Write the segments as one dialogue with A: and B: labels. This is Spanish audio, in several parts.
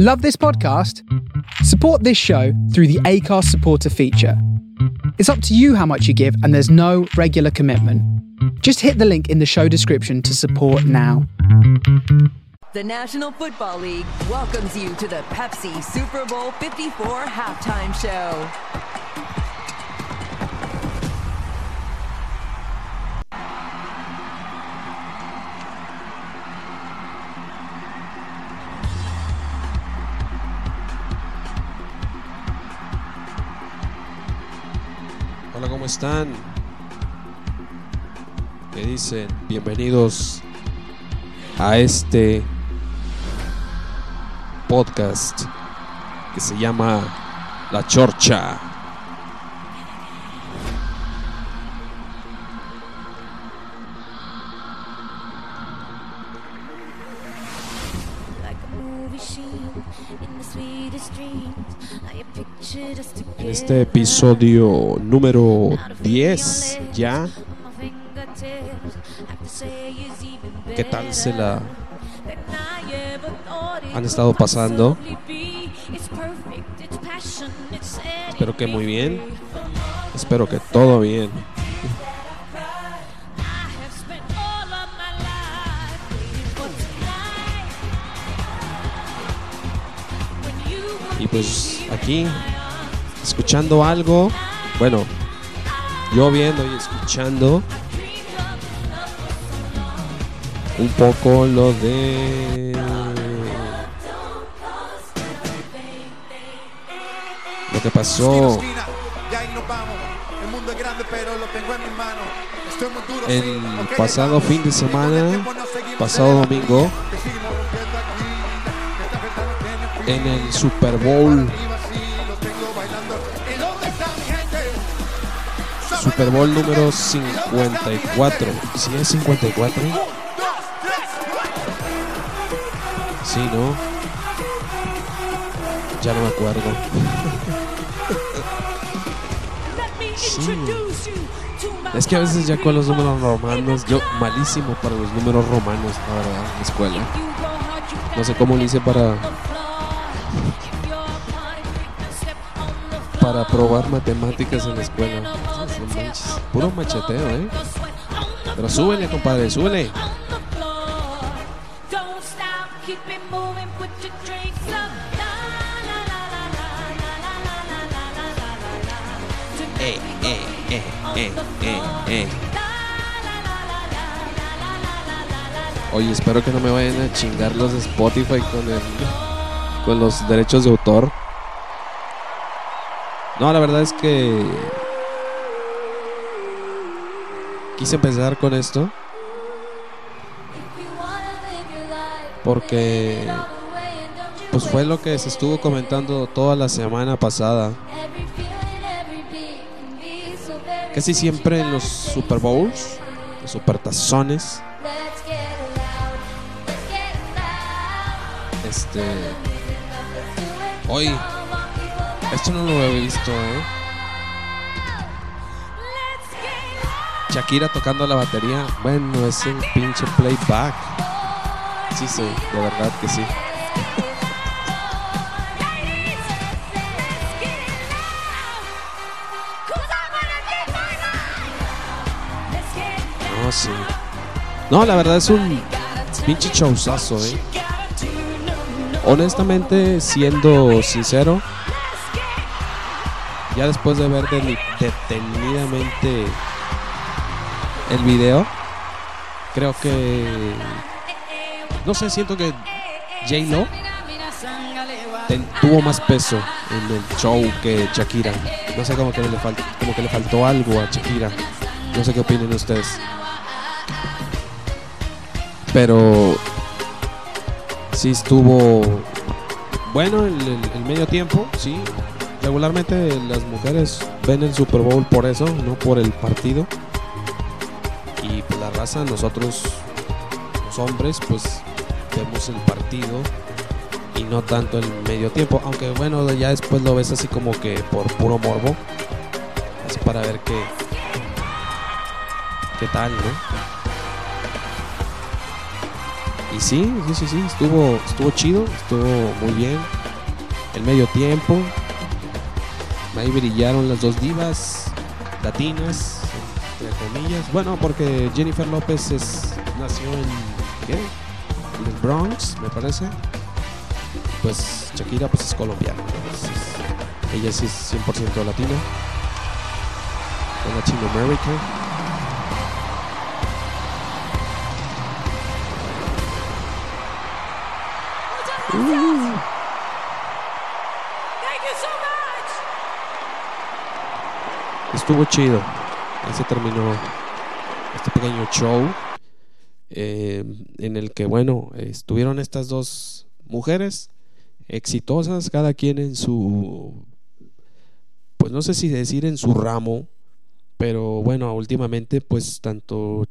A: Love this podcast? Support this show through the ACARS supporter feature. It's up to you how much you give, and there's no regular commitment. Just hit the link in the show description to support now.
B: The National Football League welcomes you to the Pepsi Super Bowl 54 halftime show.
C: Están? ¿Qué dicen? Bienvenidos a este podcast que se llama La Chorcha. En este episodio número 10 ya. ¿Qué tal se la han estado pasando? Espero que muy bien. Espero que todo bien. Y pues aquí, escuchando algo, bueno, yo viendo y escuchando un poco lo de lo que pasó. El pasado fin de semana, pasado domingo, en el Super Bowl. Super Bowl número 54. ¿Sí es 54? Sí, ¿no? Ya no me acuerdo. Sí. Es que a veces ya con los números romanos, yo malísimo para los números romanos, la verdad, en la escuela. No sé cómo lo hice para para probar matemáticas en la escuela. Puro macheteo, ¿eh? Pero súbele, compadre, súbele. Eh, eh, eh, eh, eh, eh. Oye, espero que no me vayan a chingar los de Spotify con el con los derechos de autor. No, la verdad es que quise empezar con esto porque pues fue lo que se estuvo comentando toda la semana pasada. Casi siempre en los Super Bowls, los Supertazones, este hoy esto no lo he visto, ¿eh? Shakira tocando la batería. Bueno, es un pinche playback. Sí, sí, de verdad que sí. No, sí. No, la verdad es un pinche showzazo, ¿eh? Honestamente, siendo sincero, ya después de ver de- detenidamente el video, creo que no sé, siento que J Lo ten- tuvo más peso en el show que Shakira. No sé como que le faltó, como que le faltó algo a Shakira. No sé qué opinen ustedes. Pero sí estuvo bueno el- el medio tiempo, sí. Regularmente las mujeres ven el Super Bowl por eso, no por el partido. Raza, nosotros, los hombres, pues vemos el partido y no tanto el medio tiempo. Aunque bueno, ya después lo ves así como que por puro morbo. Así para ver qué, qué tal, ¿no? y sí, sí, sí, sí, estuvo, estuvo chido, estuvo muy bien. El medio tiempo, ahí brillaron las dos divas latinas, comillas. Bueno, porque Jennifer López es, nació en, ¿qué? en el Bronx, me parece. Pues Shakira pues es colombiana. entonces, ella sí es 100% latina. Latino American. Estuvo chido. Ahí se terminó este pequeño show eh, en el que, bueno, estuvieron estas dos mujeres exitosas, cada quien en su, pues no sé si decir en su ramo, pero bueno, últimamente pues tanto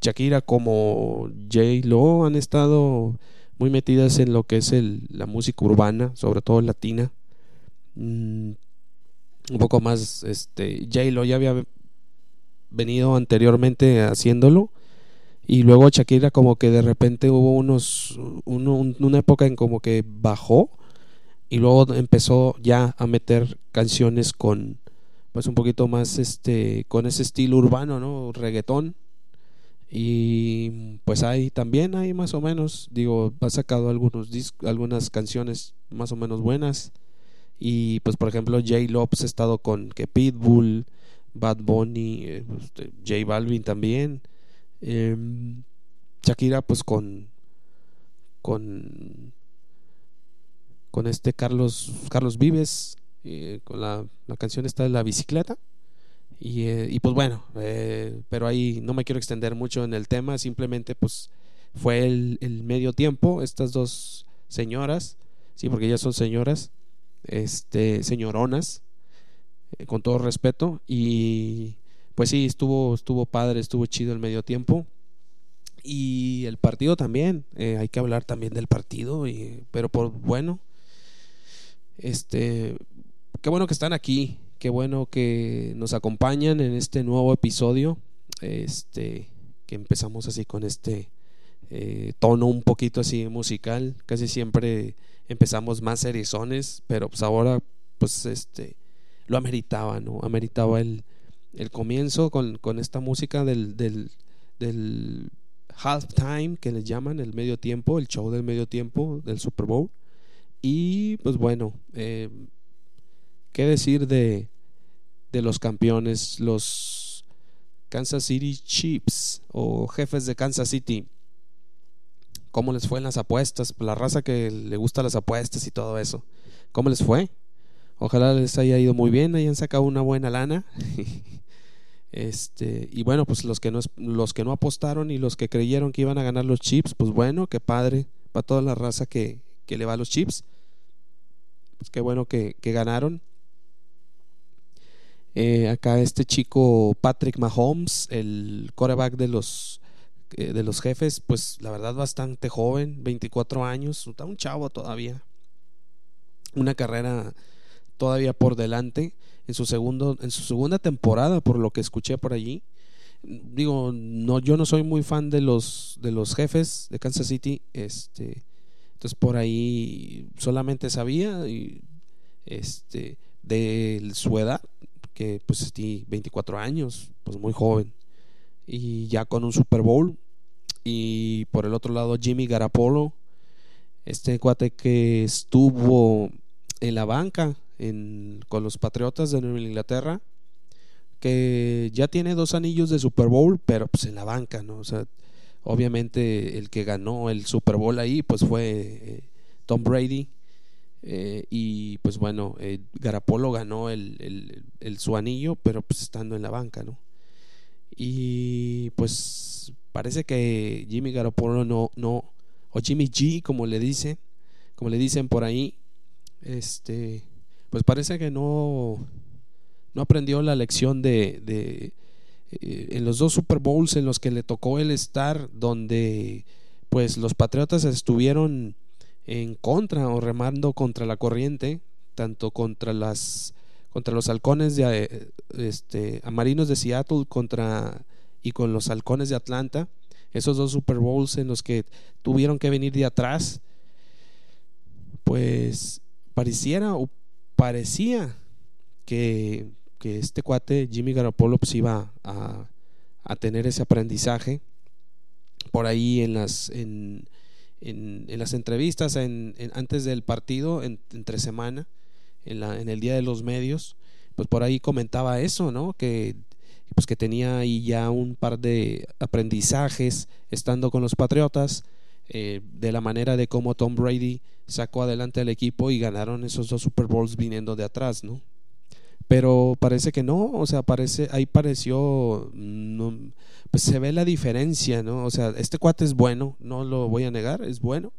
C: Shakira como J. Lo han estado muy metidas en lo que es el, la música urbana, sobre todo latina. Mm, un poco más, este, J. Lo ya había venido anteriormente haciéndolo. Y luego Shakira como que de repente hubo unos, uno- un- una época en como que bajó y luego empezó ya a meter canciones con pues un poquito más este con ese estilo urbano, ¿no? Reggaetón. Y pues hay también hay más o menos, digo, ha sacado algunos algunas canciones más o menos buenas. Y pues por ejemplo J. Lopes ha estado con que Pitbull, Bad Bunny, eh, este, J Balvin también. Em, Shakira pues con con con este Carlos Carlos Vives eh, con la, la canción esta de la bicicleta y, eh, y pues bueno pero ahí no me quiero extender mucho en el tema simplemente pues fue el, el medio tiempo estas dos señoras sí porque ellas son señoras este señoronas eh, con todo respeto. Y pues sí estuvo estuvo padre estuvo chido el medio tiempo. Y el partido también eh, hay que hablar también del partido y, pero por bueno este qué bueno que están aquí qué bueno que nos acompañan en este nuevo episodio este que empezamos así con este eh, tono un poquito así musical. Casi siempre empezamos más serizones pero pues ahora pues este lo ameritaba no ameritaba el, el comienzo con, con esta música del, del, del halftime que les llaman el medio tiempo el show del medio tiempo del Super Bowl. Y pues bueno eh, qué decir de de los campeones los Kansas City Chiefs o jefes de Kansas City cómo les fue en las apuestas la raza que le gusta las apuestas y todo eso. Cómo les fue ojalá les haya ido muy bien hayan sacado una buena lana. Este y bueno pues los que no los que no apostaron y los que creyeron que iban a ganar los Chiefs pues bueno qué padre para toda la raza que, que le va a los Chiefs pues qué bueno que, que ganaron. Eh, acá este chico Patrick Mahomes, el quarterback de los, eh, de los jefes, pues la verdad bastante joven, 24 años, está un chavo todavía. Una carrera todavía por delante en su segundo en su segunda temporada por lo que escuché por allí. Digo, no yo no soy muy fan de los de los jefes de Kansas City, este entonces por ahí solamente sabía este de su edad que pues tiene 24 años, pues muy joven. Y ya con un Super Bowl. Y por el otro lado Jimmy Garapolo, este cuate que estuvo en la banca con los Patriotas de Nueva Inglaterra, que ya tiene dos anillos de Super Bowl, pero pues en la banca, ¿no? O sea, obviamente el que ganó el Super Bowl ahí pues fue eh, Tom Brady eh, y pues bueno, eh, Garapolo ganó el, el, su anillo, pero pues estando en la banca, ¿no? Y pues parece que Jimmy Garapolo no, no, o Jimmy G, como le dice, como le dicen por ahí, este, pues parece que no, no aprendió la lección de, de eh, en los dos Super Bowls en los que le tocó el estar, donde pues los Patriotas estuvieron en contra o remando contra la corriente, tanto contra las contra los halcones de este marinos de Seattle contra y con los halcones de Atlanta. esos dos Super Bowls en los que tuvieron que venir de atrás, pues pareciera o parecía que, que este cuate Jimmy Garoppolo pues iba a, a tener ese aprendizaje por ahí en las en, en, las entrevistas en, antes del partido entre semana en, la, en el día de los medios pues por ahí comentaba eso no que pues que tenía ahí ya un par de aprendizajes estando con los Patriotas eh, de la manera de cómo Tom Brady sacó adelante al equipo y ganaron esos dos Super Bowls viniendo de atrás, ¿no? Pero parece que no, o sea, parece, ahí pareció, pues se ve la diferencia, ¿no? O sea, este cuate es bueno, no lo voy a negar, es bueno.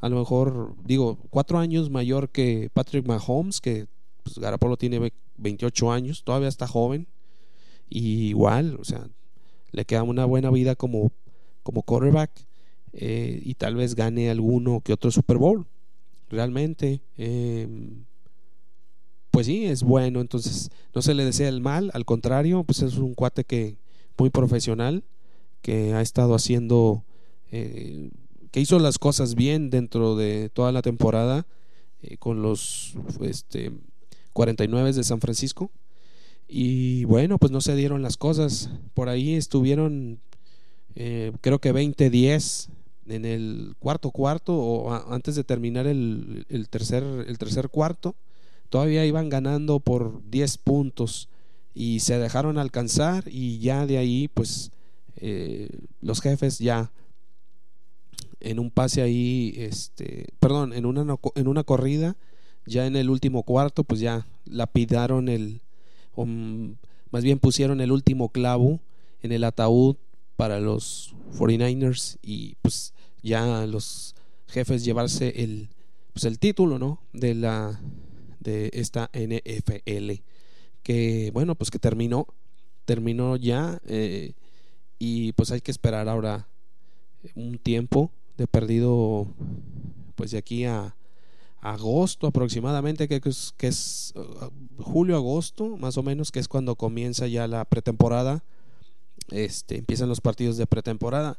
C: A lo mejor, digo, cuatro años mayor que Patrick Mahomes, que pues, Garapolo tiene 28 años, todavía está joven. Y igual, o sea, le queda una buena vida como, como quarterback eh, y tal vez gane alguno que otro Super Bowl. Realmente, em, pues sí, es bueno, entonces no se le desea el mal, al contrario, pues es un cuate que muy profesional, que ha estado haciendo, eh, que hizo las cosas bien dentro de toda la temporada eh, con los este, 49 de San Francisco. Y bueno, pues no se dieron las cosas. Por ahí estuvieron, creo que 20-10 en el cuarto cuarto o antes de terminar el, el, tercer, el tercer cuarto todavía iban ganando por 10 puntos y se dejaron alcanzar y ya de ahí pues eh, los jefes ya en un pase ahí este perdón en una en una corrida ya en el último cuarto pues ya lapidaron el o más bien pusieron el último clavo en el ataúd para los 49ers y pues ya los jefes llevarse el pues el título no de la de esta NFL que bueno pues que terminó terminó ya eh, y pues hay que esperar ahora un tiempo de perdido pues de aquí a, agosto aproximadamente que es, que es uh, julio agosto más o menos que es cuando comienza ya la pretemporada. Este empiezan los partidos de pretemporada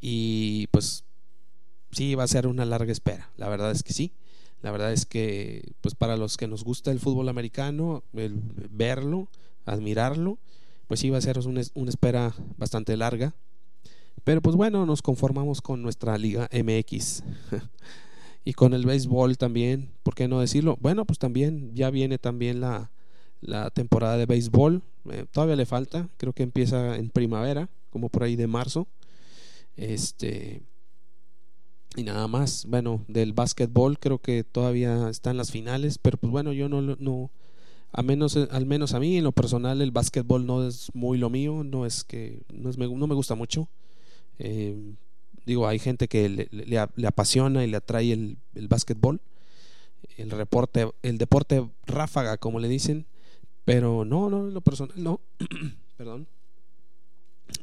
C: y pues sí va a ser una larga espera la verdad es que sí la verdad es que, pues para los que nos gusta el fútbol americano, verlo, admirarlo, pues sí va a ser una, una espera bastante larga. Pero pues bueno, nos conformamos con nuestra Liga MX. y con el béisbol también, ¿por qué no decirlo? Bueno, pues también ya viene también la, la temporada de béisbol. Eh, todavía le falta, creo que empieza en primavera, como por ahí de marzo. Este y nada más. Bueno, del básquetbol creo que todavía están las finales, pero pues bueno, yo no, no a menos, al menos a mí en lo personal el básquetbol no es muy lo mío, no es que no, es, no me gusta mucho. Eh, digo, hay gente que le, apasiona y le atrae el, el básquetbol, el reporte, el deporte ráfaga, como le dicen, pero no, no, en lo personal no, perdón.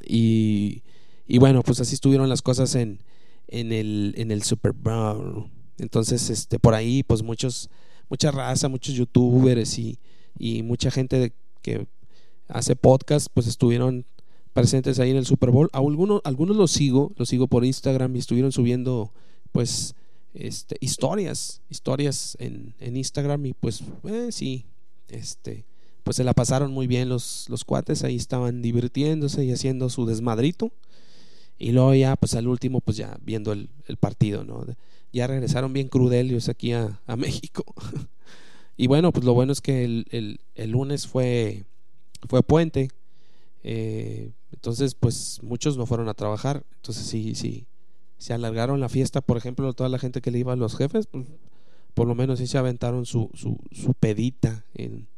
C: Y, y bueno, pues así estuvieron las cosas en, en el, en el Super Bowl. Entonces, este, por ahí, pues muchos, mucha raza, muchos youtubers y, y mucha gente que hace podcast, pues estuvieron presentes ahí en el Super Bowl. Algunos, algunos los sigo, los sigo por Instagram y estuvieron subiendo, pues, este, historias, historias en, en Instagram y pues, eh, sí, este, pues se la pasaron muy bien los, los cuates, ahí estaban divirtiéndose y haciendo su desmadrito. Y luego ya, pues al último, pues ya viendo el, partido, ¿no? Ya regresaron bien crudelios aquí a, México. y bueno, pues lo bueno es que el, el, lunes fue, fue puente. Eh, entonces, pues muchos no fueron a trabajar. Entonces, sí, sí, se alargaron la fiesta. Por ejemplo, toda la gente que le iba a los jefes, pues, por lo menos sí se aventaron su, su, su pedita en,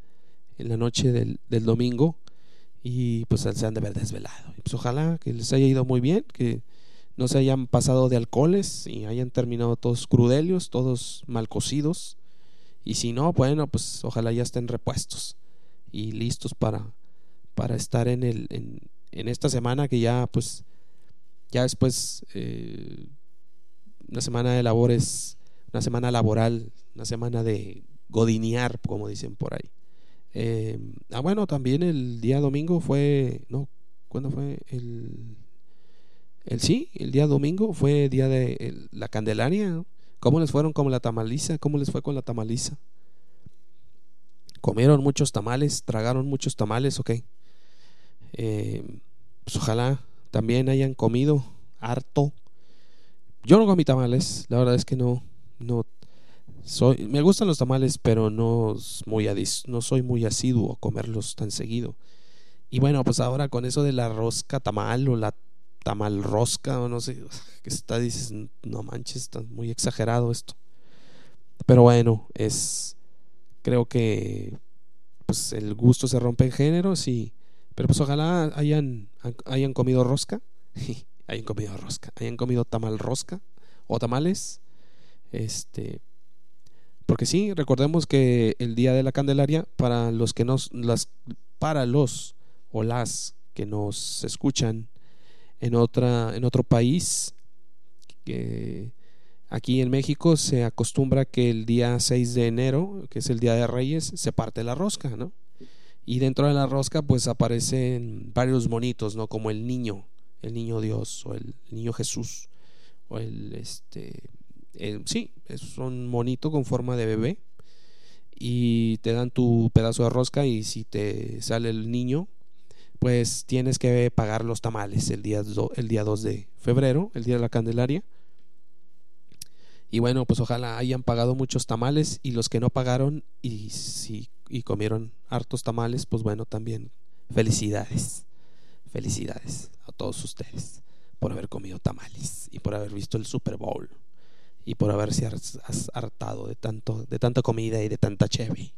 C: en la noche del, del domingo y pues se han de haber desvelado. Pues ojalá que les haya ido muy bien, que no se hayan pasado de alcoholes y hayan terminado todos crudelios, todos mal cocidos. Y si no, bueno, pues ojalá ya estén repuestos y listos para, para estar en, el, en, esta semana que ya pues ya después eh, una semana de labores, una semana laboral, una semana de godinear, como dicen por ahí. Eh, ah, bueno, también el día domingo fue, no, ¿cuándo fue? El, El sí, el día domingo fue día de la Candelaria. ¿Cómo les fueron con la tamaliza? ¿Cómo les fue con la tamaliza? ¿Comieron muchos tamales? ¿Tragaron muchos tamales? Ok. Eh, pues ojalá también hayan comido harto. Yo no comí tamales, la verdad es que no, no soy, me gustan los tamales, pero no, muy no soy muy asiduo a comerlos tan seguido. Y bueno, pues ahora con eso de la rosca tamal o la tamal rosca o no sé, que está, dices, no manches, está muy exagerado esto. Pero bueno, es, creo que pues el gusto se rompe en géneros y, pero pues ojalá hayan, hayan comido rosca, hayan comido rosca, hayan comido tamal rosca o tamales, este, porque sí, recordemos que el día de la Candelaria, para los que nos, las, para los o las que nos escuchan en otra, en otro país, que aquí en México se acostumbra que el día 6 de enero, que es el día de Reyes, se parte la rosca, ¿no? Y dentro de la rosca, pues aparecen varios monitos, ¿no? Como el niño, el niño Dios, o el niño Jesús, o el este eh, sí, es un monito con forma de bebé y te dan tu pedazo de rosca y si te sale el niño, pues tienes que pagar los tamales el día, el día 2 de febrero, el día de la Candelaria. Y bueno, pues ojalá hayan pagado muchos tamales y los que no pagaron y si y comieron hartos tamales, pues bueno, también felicidades. Felicidades a todos ustedes por haber comido tamales y por haber visto el Super Bowl y por haberse hartado de tanto de tanta comida y de tanta cheve.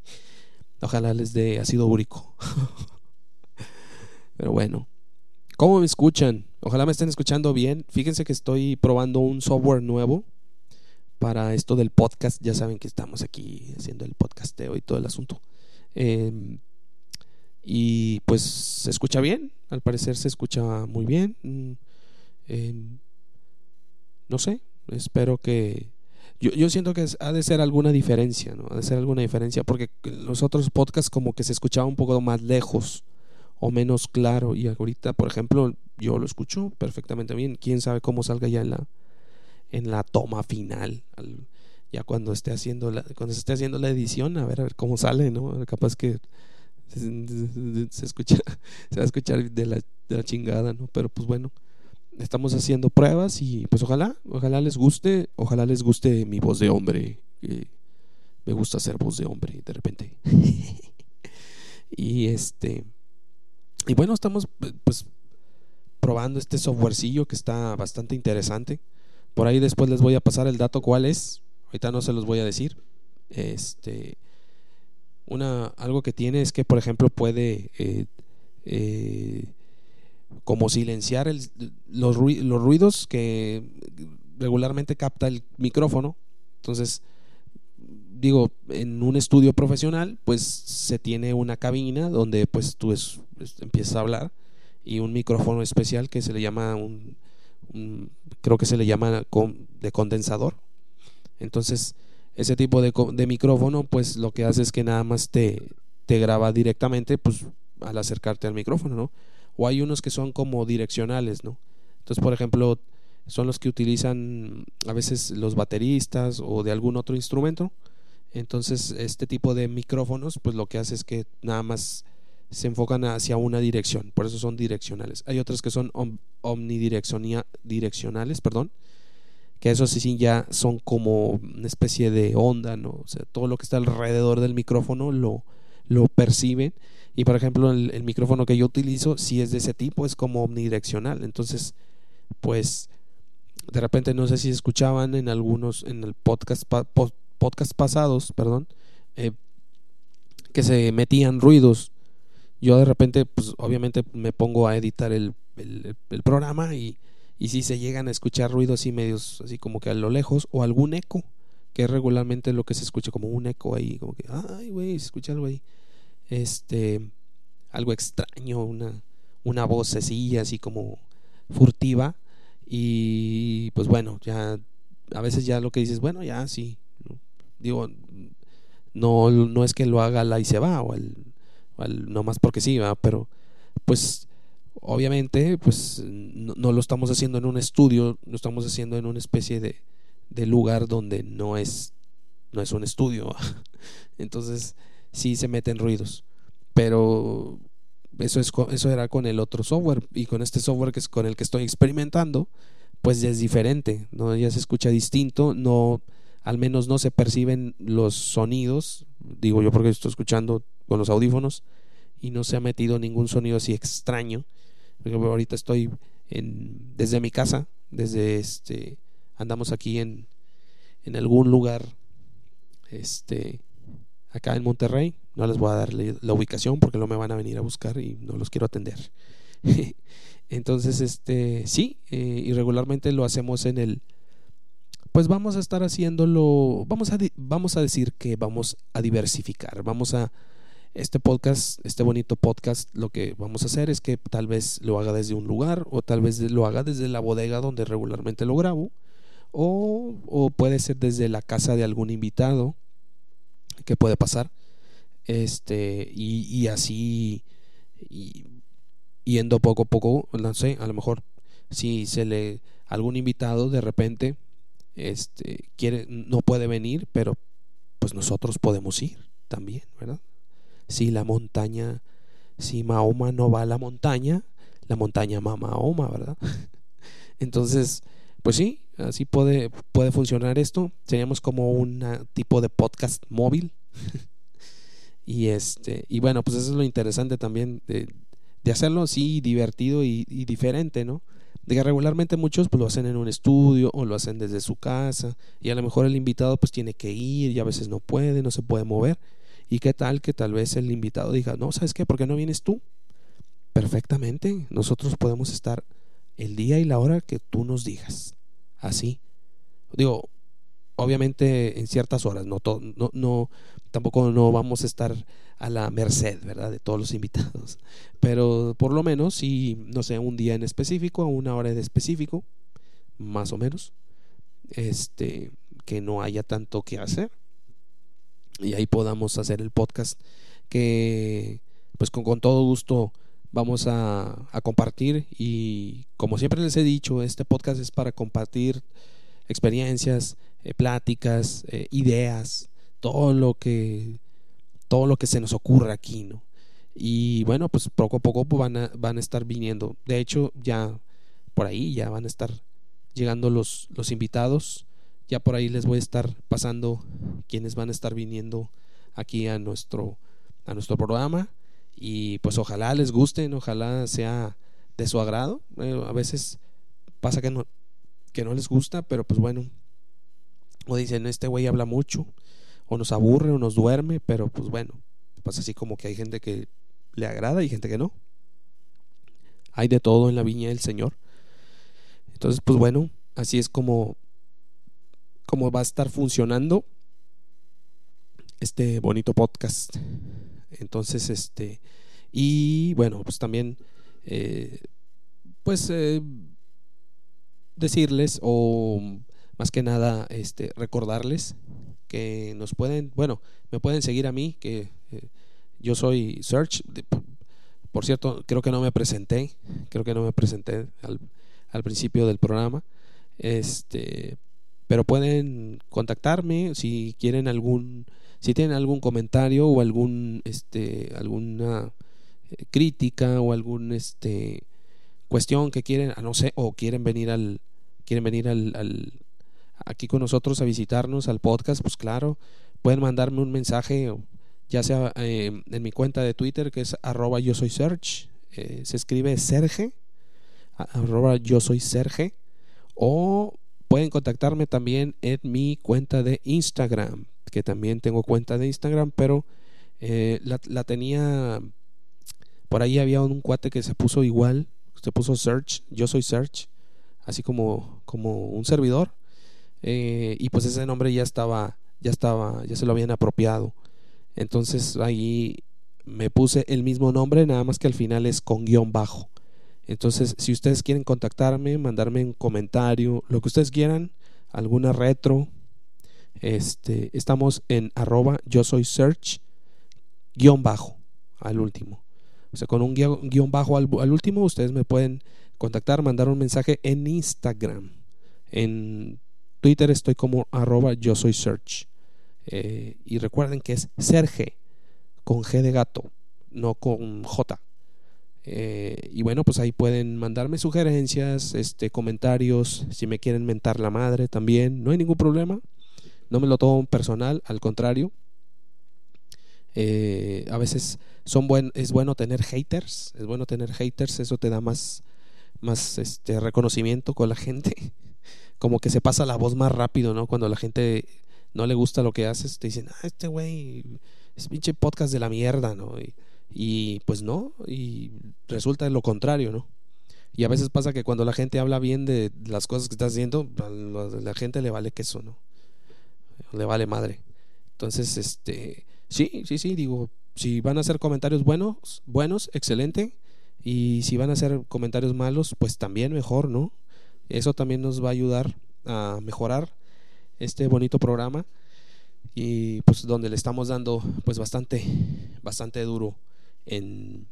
C: Ojalá les dé ácido úrico. Pero bueno, ¿cómo me escuchan? Ojalá me estén escuchando bien. Fíjense que estoy probando un software nuevo para esto del podcast. Ya saben que estamos aquí haciendo el podcasteo y todo el asunto. Em, y pues se escucha bien. Al parecer se escucha muy bien. Mm, em, no sé, Espero que... Yo, yo siento que ha de ser alguna diferencia, ¿no? Ha de ser alguna diferencia porque los otros podcasts como que se escuchaba un poco más lejos o menos claro y ahorita, por ejemplo, yo lo escucho perfectamente bien. Quién sabe cómo salga ya en la en la toma final, ya cuando esté haciendo la, cuando se esté haciendo la edición, a ver, a ver cómo sale, ¿no? Capaz que se, escucha se va a escuchar de la, de la chingada, ¿no? Pero pues bueno, estamos haciendo pruebas y pues ojalá, ojalá les guste, ojalá les guste mi voz de hombre. me gusta hacer voz de hombre de repente. y este y bueno, estamos pues probando este softwarecillo que está bastante interesante. Por ahí después les voy a pasar el dato cuál es. Ahorita no se los voy a decir. Este una algo que tiene es que por ejemplo puede eh, eh, como silenciar el, los, los ruidos que regularmente capta el micrófono. Entonces, digo, en un estudio profesional, pues se tiene una cabina donde pues tú empiezas a hablar y un micrófono especial que se le llama un, creo que se le llama de condensador. Entonces, ese tipo de, de, micrófono, pues lo que hace es que nada más te, te graba directamente, pues al acercarte al micrófono, ¿no? O hay unos que son como direccionales, ¿no? Entonces, por ejemplo, son los que utilizan a veces los bateristas o de algún otro instrumento. Entonces, este tipo de micrófonos, pues lo que hace es que nada más se enfocan hacia una dirección, por eso son direccionales. Hay otros que son omnidireccionales, perdón, que eso sí, ya son como una especie de onda. O sea, todo lo que está alrededor del micrófono lo, lo perciben y por ejemplo, el, micrófono que yo utilizo, si es de ese tipo, es como omnidireccional. Entonces, pues, de repente no sé si escuchaban en algunos, en el podcast, podcast pasados, perdón, eh, que se metían ruidos. Yo de repente, pues obviamente me pongo a editar el, el, programa y, y si se llegan a escuchar ruidos así medios, así como que a lo lejos, o algún eco, que es regularmente lo que se escucha, como un eco ahí, como que, ay, güey, se escucha algo ahí este, algo extraño, una, una vocecilla así como furtiva. Y pues bueno, ya a veces ya lo que dices, bueno, ya sí. Digo, no, no es que lo haga la y se va, o, no más porque sí, va, pero pues obviamente, pues no, no, lo estamos haciendo en un estudio, lo estamos haciendo en una especie de, de lugar donde no es, no es un estudio. Entonces, sí se meten ruidos. Pero eso, es, eso era con el otro software y con este software que es con el que estoy experimentando, pues ya es diferente, ¿no? ya se escucha distinto, no, al menos no se perciben los sonidos, digo yo porque estoy escuchando con los audífonos y no se ha metido ningún sonido así extraño. Porque ahorita estoy en, desde mi casa, desde este, andamos aquí en, en algún lugar, este, acá en Monterrey. No les voy a dar la ubicación porque no me van a venir a buscar y no los quiero atender. Entonces, este, sí, eh, y regularmente lo hacemos en el, pues vamos a estar haciéndolo, vamos a, vamos a decir que vamos a diversificar, vamos a, este podcast, este bonito podcast, lo que vamos a hacer es que tal vez lo haga desde un lugar o tal vez lo haga desde la bodega donde regularmente lo grabo o, o puede ser desde la casa de algún invitado que puede pasar este y, y así y, yendo poco a poco no sé a lo mejor si se le algún invitado de repente este quiere no puede venir pero pues nosotros podemos ir también verdad si la montaña si Mahoma no va a la montaña la montaña va a Mahoma verdad entonces pues sí así puede puede funcionar esto. Seríamos como un tipo de podcast móvil. Y este y bueno pues eso es lo interesante también de, de hacerlo así divertido y, diferente no de que regularmente muchos pues lo hacen en un estudio o lo hacen desde su casa. Y a lo mejor el invitado pues tiene que ir y a veces no puede no se puede mover. Y qué tal que tal vez el invitado diga no sabes qué por qué no vienes tú perfectamente. Nosotros podemos estar el día y la hora que tú nos digas así. Digo obviamente en ciertas horas, no, no, no, tampoco no vamos a estar a la merced, ¿verdad? De todos los invitados, pero por lo menos si, no sé, un día en específico, una hora en específico, más o menos, este, que no haya tanto que hacer. Y ahí podamos hacer el podcast que, pues con, con todo gusto vamos a, a compartir y como siempre les he dicho, este podcast es para compartir experiencias, eh, pláticas, eh, ideas, todo lo que todo lo que se nos ocurre aquí, ¿no? Y bueno, pues poco a poco pues, van, a, van a estar viniendo. De hecho, ya por ahí ya van a estar llegando los, los invitados. Ya por ahí les voy a estar pasando quienes van a estar viniendo aquí a nuestro, a nuestro programa. Y pues ojalá les gusten, ojalá sea de su agrado. Eh, a veces pasa que no, que no les gusta, pero pues bueno, o dicen, este güey habla mucho, o nos aburre, o nos duerme, pero pues bueno, pasa así como que hay gente que le agrada y gente que no. Hay de todo en la viña del Señor. Entonces, pues bueno, así es como, como va a estar funcionando este bonito podcast. Entonces, este, y bueno, pues también, eh, pues eh, decirles o más que nada este, recordarles que nos pueden, bueno, me pueden seguir a mí, que eh, yo soy Search. por cierto, creo que no me presenté, creo que no me presenté al, al principio del programa. Este, pero pueden contactarme si quieren algún si tienen algún comentario o algún este alguna eh, crítica o algún este cuestión que quieren no sé o quieren venir al quieren venir al, aquí con nosotros a visitarnos al podcast, pues claro, pueden mandarme un mensaje, ya sea eh, en mi cuenta de Twitter, que es arroba yo soy Serge, eh, se escribe Serge, arroba yo soy Serge, o pueden contactarme también en mi cuenta de Instagram, que también tengo cuenta de Instagram, pero eh, la, tenía, por ahí había un cuate que se puso igual, se puso Search, yo soy Search, así como, como un servidor, eh, y pues ese nombre ya estaba, ya estaba, ya se lo habían apropiado. Entonces ahí me puse el mismo nombre, nada más que al final es con guion bajo. Entonces, si ustedes quieren contactarme, mandarme un comentario, lo que ustedes quieran, alguna retro, este, estamos en arroba yo soy search guion bajo al último. O sea, con un guion, bajo al, último, ustedes me pueden contactar, mandar un mensaje en Instagram. En Twitter estoy como arroba yo soy search. Eh, y recuerden que es Serge, con G de gato, no con J. Eh, y bueno, pues ahí pueden mandarme sugerencias, este, comentarios, si me quieren mentar la madre también, no hay ningún problema. No me lo tomo personal, al contrario. Eh, a veces son buen, es bueno tener haters, es bueno tener haters, eso te da más, más este, reconocimiento con la gente. Como que se pasa la voz más rápido, ¿no? Cuando la gente no le gusta lo que haces, te dicen, ah, este güey es pinche podcast de la mierda, ¿no? Y, y pues no, y resulta lo contrario, ¿no? Y a veces pasa que cuando la gente habla bien de las cosas que estás haciendo, a la gente le vale queso, ¿no? Le vale madre. Entonces, este, sí, sí, sí, digo, si van a hacer comentarios buenos, buenos, excelente. Y si van a hacer comentarios malos, pues también mejor, ¿no? Eso también nos va a ayudar a mejorar este bonito programa y pues donde le estamos dando pues bastante bastante duro en,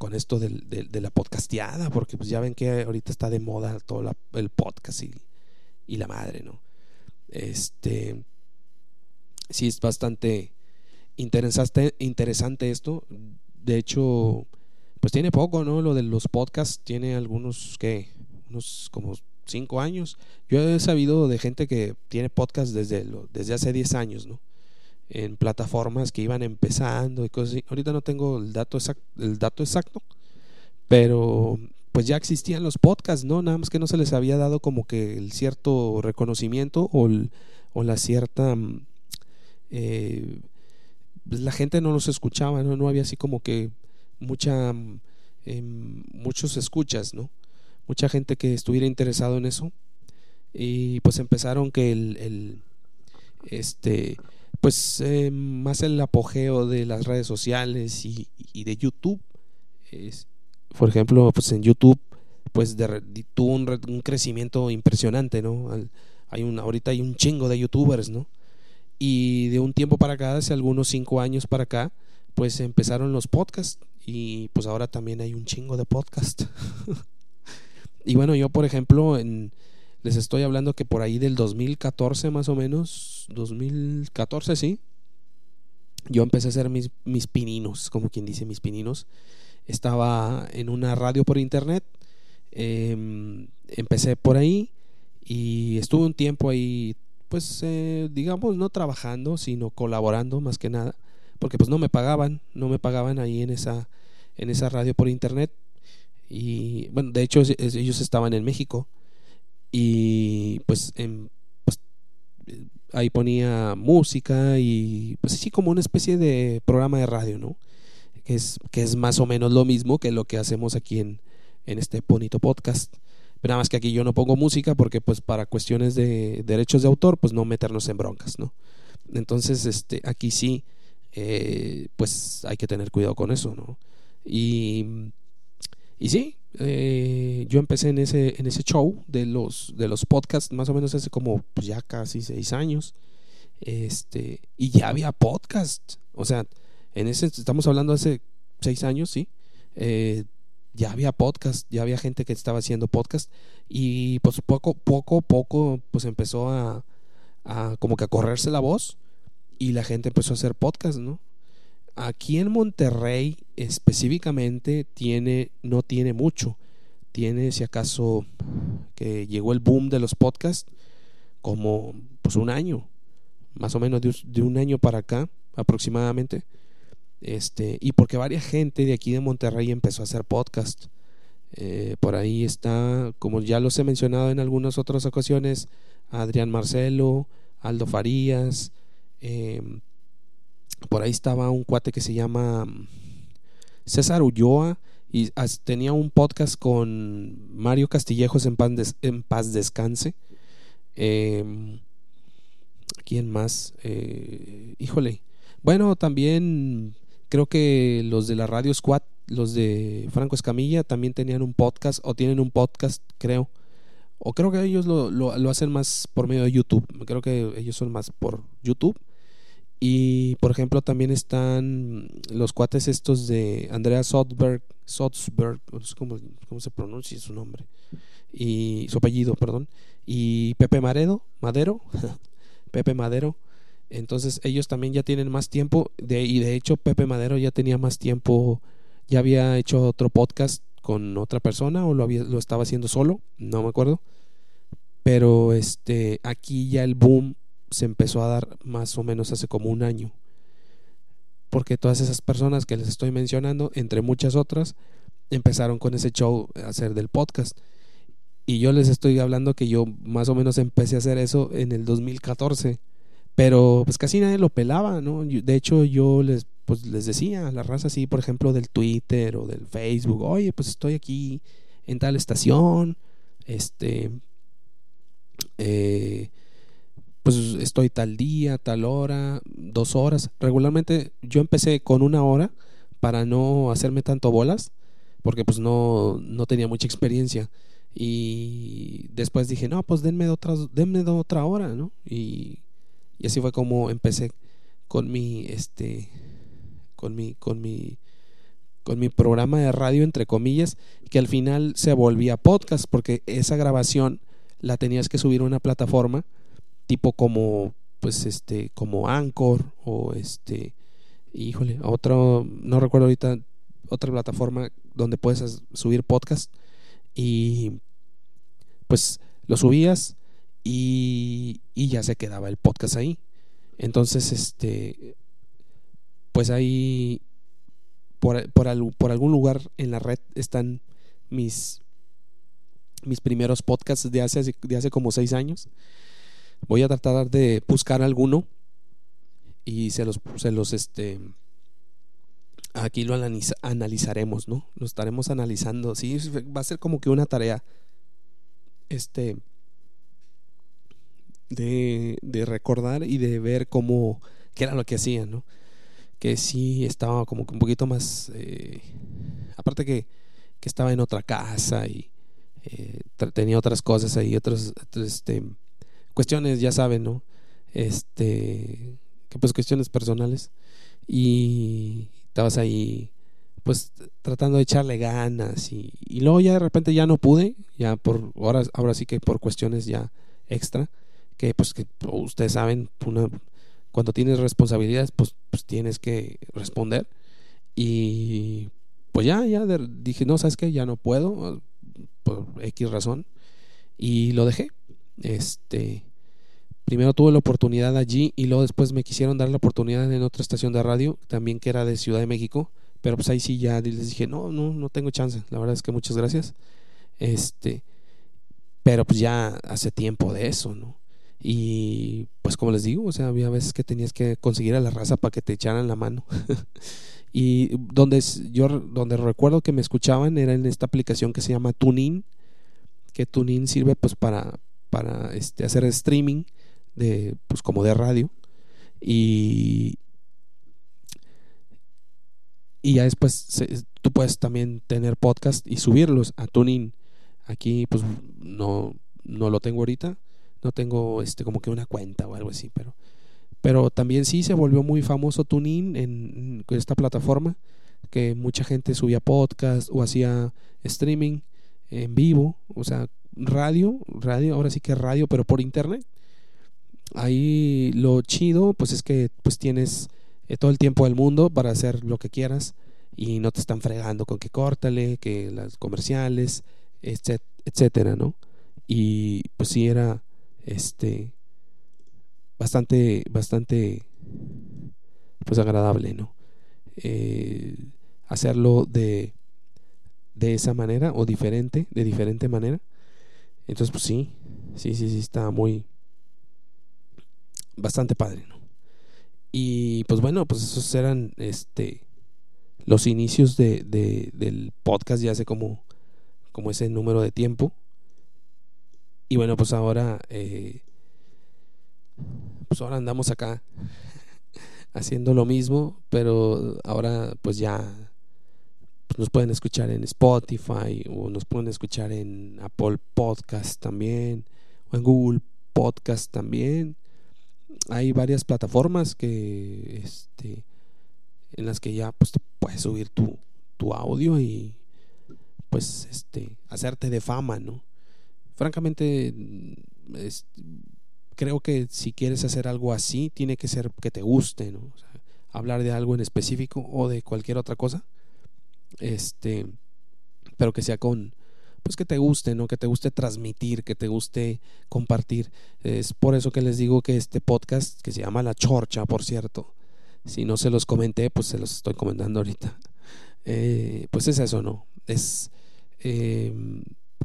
C: con esto de la podcasteada, porque pues ya ven que ahorita está de moda todo el podcast y, y, la madre, ¿no? Este, sí es bastante interesante, interesante esto. De hecho, pues tiene poco, ¿no? Lo de los podcasts tiene algunos, que Unos como cinco años. Yo he sabido de gente que tiene podcast desde, desde hace 10 años, ¿no? en plataformas que iban empezando y cosas así. Ahorita no tengo el dato exacto, el dato exacto, pero pues ya existían los podcasts, ¿no? Nada más que no se les había dado como que el cierto reconocimiento o, o la cierta... Eh, pues la gente no los escuchaba, ¿no? No había así como que mucha... Eh, muchos escuchas, ¿no? Mucha gente que estuviera interesado en eso. Y pues empezaron que el, este pues eh, más el apogeo de las redes sociales y, de YouTube. Es, por ejemplo, pues en YouTube pues tuvo un, crecimiento impresionante, ¿no? hay un, ahorita hay un chingo de youtubers, ¿no? Y de un tiempo para acá, hace algunos cinco años para acá, pues empezaron los podcasts y pues ahora también hay un chingo de podcasts. y bueno, yo por ejemplo en, les estoy hablando que por ahí del 2014 más o menos, 2014 sí, yo empecé a hacer mis, mis pininos, como quien dice mis pininos. Estaba en una radio por internet, em, empecé por ahí y estuve un tiempo ahí, pues eh, digamos, no trabajando, sino colaborando más que nada, porque pues no me pagaban, no me pagaban ahí en esa, en esa radio por internet. Y bueno, de hecho ellos estaban en México y pues, pues, ahí ponía música y pues así como una especie de programa de radio, ¿no? Que es, que es más o menos lo mismo que lo que hacemos aquí en, en este bonito podcast. Pero nada más que aquí yo no pongo música porque pues para cuestiones de derechos de autor pues no meternos en broncas, ¿no? Entonces este, aquí sí eh, pues hay que tener cuidado con eso, ¿no? Y, y sí, eh, yo empecé en ese, en ese show de los, de los podcasts más o menos hace como pues, ya casi seis años. Este, y ya había podcast. O sea, en ese, estamos hablando hace seis años, sí. Eh, ya había podcast, ya había gente que estaba haciendo podcast. Y pues poco, poco, poco, pues empezó a, como que a correrse la voz. Y la gente empezó a hacer podcast, ¿no? Aquí en Monterrey específicamente tiene, no tiene mucho. Tiene, si acaso, que llegó el boom de los podcasts como pues un año, más o menos de, un año para acá aproximadamente. Este, y porque varias gente de aquí de Monterrey empezó a hacer podcast. Eh, por ahí está, como ya los he mencionado en algunas otras ocasiones, Adrián Marcelo, Aldo Farías, eh, por ahí estaba un cuate que se llama mm, César Ulloa y tenía un podcast con Mario Castillejos en paz, en paz descanse. Em, ¿Quién más? Eh, híjole. Bueno, también creo que los de la Radio Squad, los de Franco Escamilla, también tenían un podcast o tienen un podcast, creo. O creo que ellos lo, lo hacen más por medio de YouTube. Creo que ellos son más por YouTube. Y por ejemplo, también están los cuates estos de Andrea Sotsberg, Sotsberg, no sé cómo, cómo se pronuncia su nombre, y su apellido, perdón, y Pepe Maredo, Madero, Pepe Madero. Entonces ellos también ya tienen más tiempo de, y de hecho Pepe Madero ya tenía más tiempo, ya había hecho otro podcast con otra persona o lo, había, lo estaba haciendo solo, no me acuerdo. Pero este, aquí ya el boom se empezó a dar más o menos hace como un año. Porque todas esas personas que les estoy mencionando, entre muchas otras, empezaron con ese show a hacer del podcast. Y yo les estoy hablando que yo más o menos empecé a hacer eso en el 2014. Pero pues casi nadie lo pelaba, ¿no? De hecho yo les, pues, les decía a la raza así, por ejemplo, del Twitter o del Facebook, oye, pues estoy aquí en tal estación, este, eh, pues estoy tal día, tal hora, dos horas. Regularmente yo empecé con una hora para no hacerme tanto bolas, porque pues no, no tenía mucha experiencia. Y después dije, no, pues denme de otra, denme de otra hora, ¿no? Y, y así fue como empecé con mi, este, con mi, con mi, con mi programa de radio, entre comillas, que al final se volvía podcast, porque esa grabación la tenías que subir a una plataforma tipo como pues este como Anchor o este híjole otro no recuerdo ahorita otra plataforma donde puedes subir podcast. Y pues lo subías y, y ya se quedaba el podcast ahí entonces este pues ahí por, por, por algún lugar en la red están mis mis primeros podcasts de hace, de hace como seis años. Voy a tratar de buscar alguno y se los, se los este, aquí lo analizaremos, ¿no? Lo estaremos analizando. Sí, va a ser como que una tarea este de, recordar y de ver cómo qué era lo que hacían, ¿no? Que sí estaba como que un poquito más eh, aparte que, que estaba en otra casa y eh, tenía otras cosas ahí, otras este, cuestiones, ya saben, ¿no? Este, que pues cuestiones personales y estabas ahí pues tratando de echarle ganas y, y luego ya de repente ya no pude, ya por ahora, ahora sí que por cuestiones ya extra, que pues que ustedes saben, una, cuando tienes responsabilidades pues, pues tienes que responder y pues ya, ya dije, no, ¿sabes qué? Ya no puedo, por X razón y lo dejé. Este, primero tuve la oportunidad allí y luego después me quisieron dar la oportunidad en otra estación de radio, también que era de Ciudad de México, pero pues ahí sí ya les dije, no, no, no tengo chance. La verdad es que muchas gracias. Este, pero pues ya hace tiempo de eso, ¿no? Y pues como les digo, o sea, había veces que tenías que conseguir a la raza para que te echaran la mano. Y donde yo donde recuerdo que me escuchaban era en esta aplicación que se llama TuneIn, que TuneIn sirve pues para, para este, hacer streaming de pues como de radio y y ya después tú puedes también tener podcast y subirlos a TuneIn. Aquí pues no no lo tengo ahorita, no tengo este como que una cuenta o algo así, pero pero también sí se volvió muy famoso TuneIn en, esta plataforma, que mucha gente subía podcast o hacía streaming en vivo, o sea, radio, radio, ahora sí que radio, pero por internet. Ahí lo chido, pues es que pues tienes eh, todo el tiempo del mundo para hacer lo que quieras y no te están fregando con que córtale, que las comerciales, etcétera, ¿no? Y pues sí era este bastante, bastante, pues agradable, ¿no? Eh, hacerlo de, de esa manera o diferente, de diferente manera. Entonces, pues sí, sí, sí, sí, está muy, bastante padre, ¿no? Y pues bueno, pues esos eran, este, los inicios de, de, del podcast ya hace como, como ese número de tiempo. Y bueno, pues ahora eh, pues ahora andamos acá haciendo lo mismo, pero ahora pues ya nos pueden escuchar en Spotify o nos pueden escuchar en Apple Podcast también o en Google Podcast también hay varias plataformas que este en las que ya pues puedes subir tu, tu audio y pues este hacerte de fama, ¿no? Francamente creo que si quieres hacer algo así tiene que ser que te guste, ¿no? hablar de algo en específico o de cualquier otra cosa. Este, pero que sea con pues que te guste, ¿no? Que te guste transmitir, que te guste compartir. Es por eso que les digo que este podcast, que se llama La Chorcha, por cierto, si no se los comenté, pues se los estoy comentando ahorita. Eh, pues es eso, ¿no? Es eh,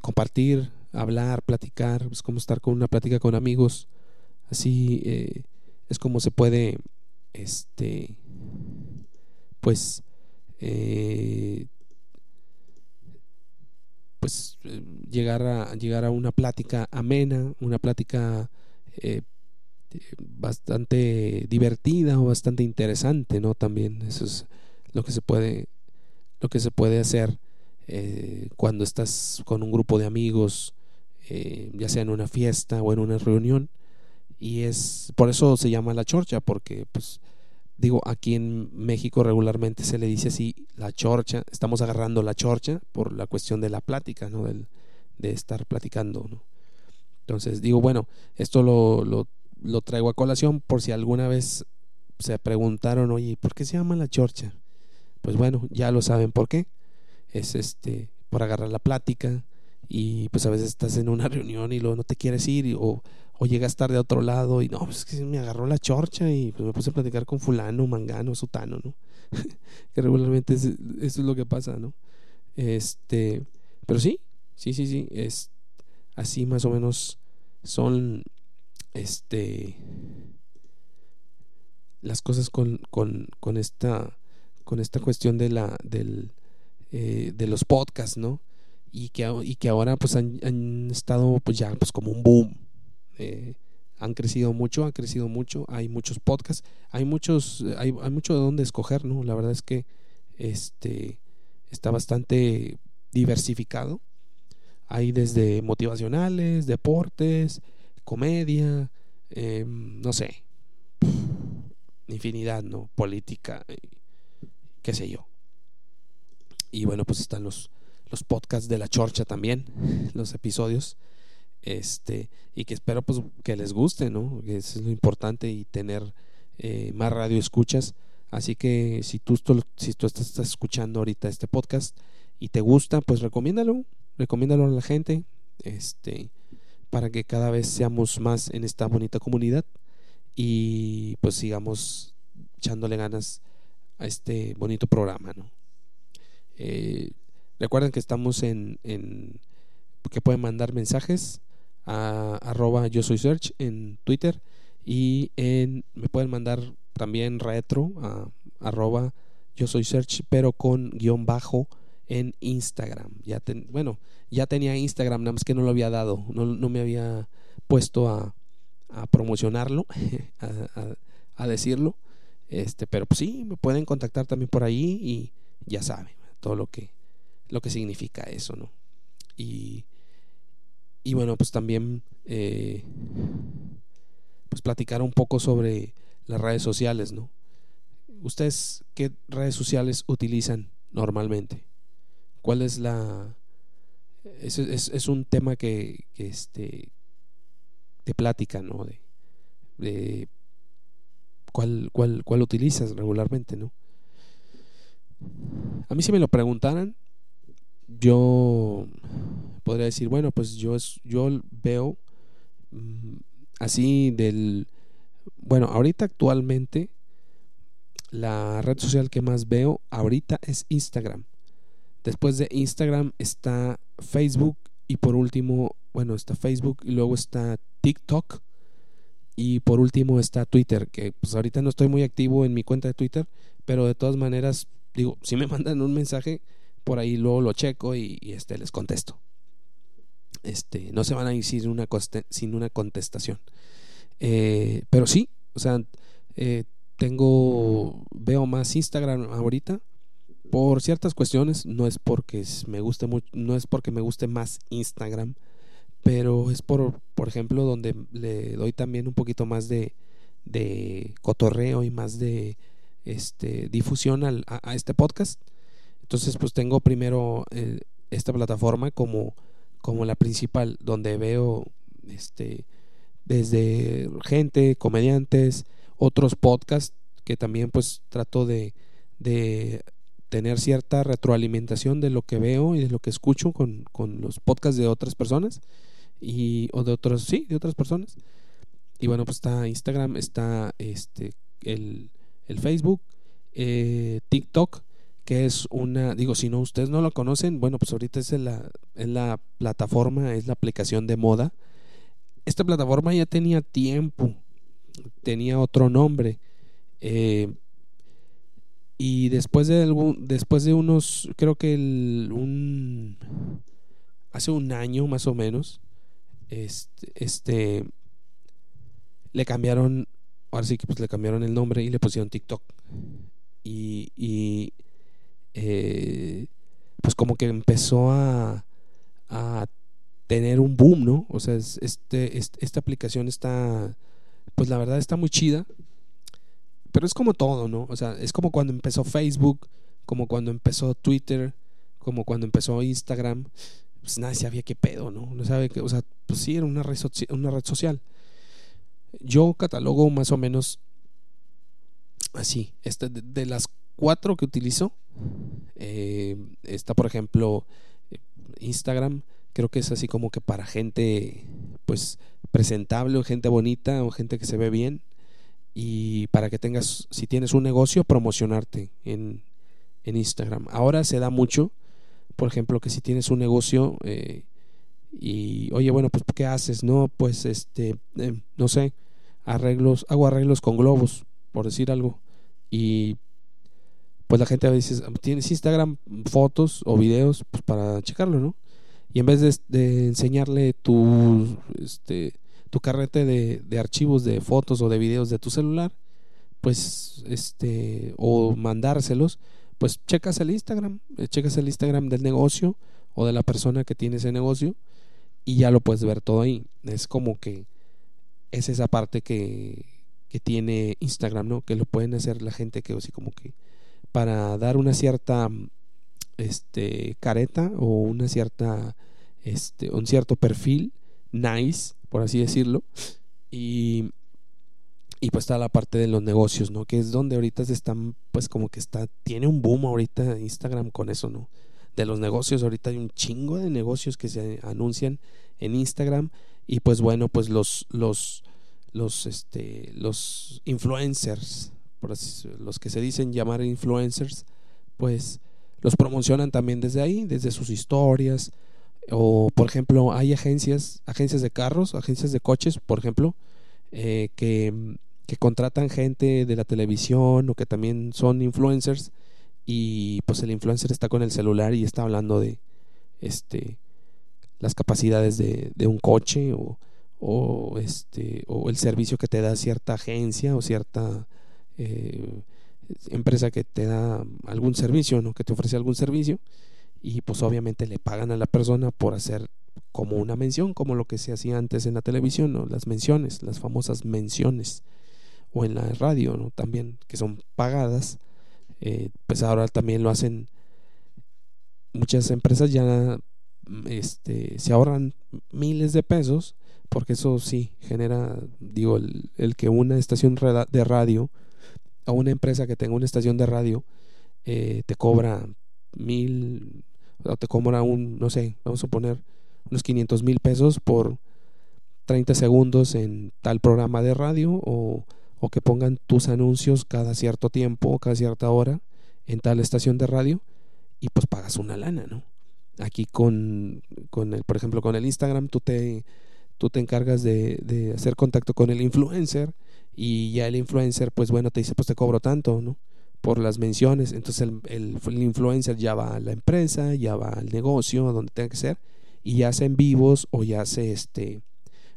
C: compartir, hablar, platicar, es como estar con una plática con amigos. Así eh, es como se puede, este, pues, pues llegar a llegar a una plática amena, una plática eh, bastante divertida o bastante interesante, ¿no? También eso es lo que se puede lo que se puede hacer eh, cuando estás con un grupo de amigos, eh, ya sea en una fiesta o en una reunión, y es por eso se llama la chorcha, porque pues digo, aquí en México regularmente se le dice así la chorcha, estamos agarrando la chorcha por la cuestión de la plática, ¿no? Del, de estar platicando, ¿no? Entonces digo, bueno, esto lo, lo, lo, traigo a colación por si alguna vez se preguntaron, oye, ¿por qué se llama la chorcha? Pues bueno, ya lo saben por qué. Es este, por agarrar la plática y pues a veces estás en una reunión y luego no te quieres ir o, o llegas tarde a otro lado y no, pues es que me agarró la chorcha y pues me puse a platicar con fulano, mangano, sutano, ¿no? que regularmente eso es lo que pasa, ¿no? Este, pero sí, sí, sí, sí, es así más o menos son este las cosas con, con, con esta con esta cuestión de la del eh, de los podcasts, ¿no? Y que, y que ahora pues han, estado pues ya pues como un boom eh, han crecido mucho, han crecido mucho, hay muchos podcasts, hay muchos, hay, hay mucho de dónde escoger, ¿no? La verdad es que este está bastante diversificado. Hay desde motivacionales, deportes, comedia, em, no sé, infinidad, ¿no? Política, qué sé yo. Y bueno, pues están los, los podcasts de la chorcha también, los episodios este y que espero pues que les guste no eso es lo importante y tener eh, más radio escuchas. Así que si tú si tú estás escuchando ahorita este podcast y te gusta pues recomiéndalo recomiéndalo a la gente este para que cada vez seamos más en esta bonita comunidad y pues sigamos echándole ganas a este bonito programa no eh, recuerden que estamos en, que pueden mandar mensajes a arroba yo soy search en Twitter y en, me pueden mandar también retro a arroba yo soy search pero con guion bajo en Instagram. Ya bueno, ya tenía Instagram, nada más que no lo había dado, no, no me había puesto a, a promocionarlo, a, a, decirlo. Este, pero pues sí, me pueden contactar también por ahí y ya saben todo lo que, lo que significa eso, ¿no? Y y bueno, pues también eh, pues platicar un poco sobre las redes sociales, ¿no? ¿Ustedes qué redes sociales utilizan normalmente? ¿Cuál es la... Es, es, un tema que, que, este de plática, ¿no? De, de cuál, cuál, cuál utilizas regularmente, ¿no? A mí si me lo preguntaran, yo podría decir, bueno, pues yo, yo veo mm, así del... Bueno, ahorita actualmente la red social que más veo ahorita es Instagram. Después de Instagram está Facebook y por último, bueno, está Facebook y luego está TikTok y por último está Twitter, que pues ahorita no estoy muy activo en mi cuenta de Twitter, pero de todas maneras, digo, si me mandan un mensaje, por ahí luego lo checo y, este, les contesto. Este, no se van a ir sin una, sin una contestación. Eh, pero sí, o sea, eh, tengo, veo más Instagram ahorita por ciertas cuestiones, no es porque me guste mucho, no es porque me guste más Instagram, pero es por, por ejemplo, donde le doy también un poquito más de, de cotorreo y más de este, difusión al, a, este podcast. Entonces, pues tengo primero eh, esta plataforma como, como la principal, donde veo este, desde gente, comediantes, otros podcasts que también pues trato de, de tener cierta retroalimentación de lo que veo y de lo que escucho con, con los podcasts de otras personas y o de otros sí de otras personas. Y bueno pues está Instagram está este el, el Facebook eh, TikTok que es una digo si no ustedes no lo conocen bueno pues ahorita es la es la plataforma es la aplicación de moda esta plataforma ya tenía tiempo tenía otro nombre eh, y después de algún, después de unos creo que un hace un año más o menos este, este le cambiaron, ahora sí que pues le cambiaron el nombre y le pusieron TikTok. Y eh, pues como que empezó a, tener un boom, ¿no? O sea, este, esta aplicación está, pues la verdad está muy chida, pero es como todo, ¿no? O sea, es como cuando empezó Facebook, como cuando empezó Twitter, como cuando empezó Instagram pues nadie sabía qué pedo, ¿no? No sabe que, o sea, pues sí, era una red, una red social. Yo catalogo más o menos así. Este, de, las cuatro que utilizo, eh, está por ejemplo Instagram, creo que es así como que para gente pues presentable o gente bonita o gente que se ve bien y para que tengas, si tienes un negocio, promocionarte en, en Instagram. Ahora se da mucho por ejemplo, que si tienes un negocio eh, y, oye, bueno, pues, ¿qué haces? No, pues, este, eh, no sé, arreglos, hago arreglos con globos, por decir algo. Y pues la gente a veces, ¿tienes Instagram fotos o videos? Pues para checarlo, ¿no? Y en vez de, enseñarle tu, este, tu carrete de, de, archivos de fotos o de videos de tu celular, pues, este, o mandárselos, pues checas el Instagram, eh, checas el Instagram del negocio o de la persona que tiene ese negocio y ya lo puedes ver todo ahí. Es como que es esa parte que, que tiene Instagram, ¿no? Que lo pueden hacer la gente que así como que para dar una cierta este careta o una cierta este un cierto perfil nice, por así decirlo, y y pues está la parte de los negocios, ¿no? Que es donde ahorita se están, pues como que está, tiene un boom ahorita Instagram con eso, ¿no? De los negocios, ahorita hay un chingo de negocios que se anuncian en Instagram y pues bueno, pues los, los, los, este, los influencers, los que se dicen llamar influencers, pues los promocionan también desde ahí, desde sus historias, o por ejemplo hay agencias, agencias de carros, agencias de coches, por ejemplo, eh, que que contratan gente de la televisión o que también son influencers y pues el influencer está con el celular y está hablando de este las capacidades de, un coche o, este o el servicio que te da cierta agencia o cierta eh, empresa que te da algún servicio no que te ofrece algún servicio y pues obviamente le pagan a la persona por hacer como una mención como lo que se hacía antes en la televisión ¿no? las menciones las famosas menciones o en la radio ¿no? también, que son pagadas, eh, pues ahora también lo hacen muchas empresas ya este, se ahorran miles de pesos, porque eso sí genera, digo, el, que una estación de radio o una empresa que tenga una estación de radio eh, te cobra mil, o te cobra un, no sé, vamos a poner unos 500 mil pesos por 30 segundos en tal programa de radio o o que pongan tus anuncios cada cierto tiempo, cada cierta hora en tal estación de radio y pues pagas una lana, ¿no? Aquí con, con el, por ejemplo, con el Instagram tú te, tú te encargas de, de hacer contacto con el influencer y ya el influencer, pues bueno, te dice, pues te cobro tanto, ¿no? Por las menciones. Entonces el, el, influencer ya va a la empresa, ya va al negocio, donde tenga que ser, y ya hace en vivos o ya hace este,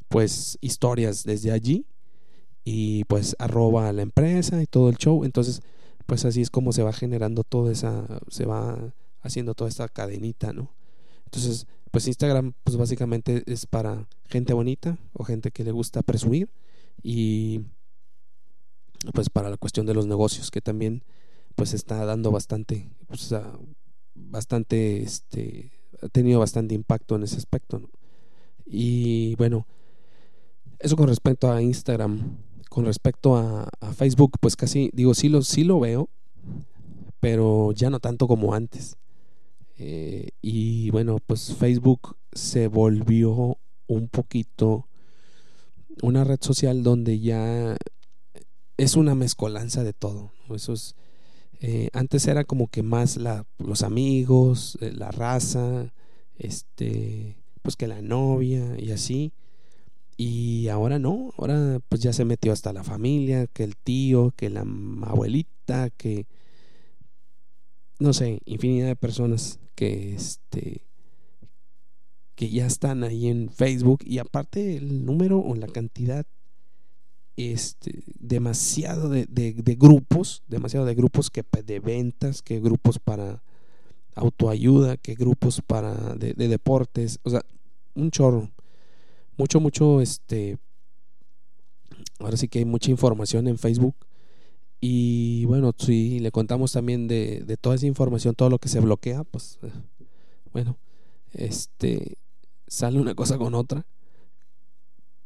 C: pues historias desde allí y pues arroba a la empresa y todo el show. Entonces, pues así es como se va generando toda esa, se va haciendo toda esta cadenita, ¿no? Entonces, pues Instagram, pues básicamente es para gente bonita o gente que le gusta presumir y, pues para la cuestión de los negocios que también pues está dando bastante pues, bastante este ha tenido bastante impacto en ese aspecto y bueno eso con respecto a Instagram con respecto a, Facebook pues casi digo sí lo sí lo veo pero ya no tanto como antes. Eh, y bueno pues Facebook se volvió un poquito una red social donde ya es una mezcolanza de todo. Eso eh, antes era como que más la, los amigos, eh, la raza, este, pues que la novia y así. Y ahora no, ahora pues ya se metió hasta la familia, que el tío, que la abuelita, que no sé, infinidad de personas que este que ya están ahí en Facebook y aparte el número o la cantidad este, demasiado de, grupos, demasiado de grupos que de ventas, que grupos para autoayuda, que grupos para de, deportes, o sea, un chorro, mucho, mucho, este, ahora sí que hay mucha información en Facebook. Y bueno, si le contamos también de, toda esa información, todo lo que se bloquea, pues, eh, bueno, este, sale una cosa con otra,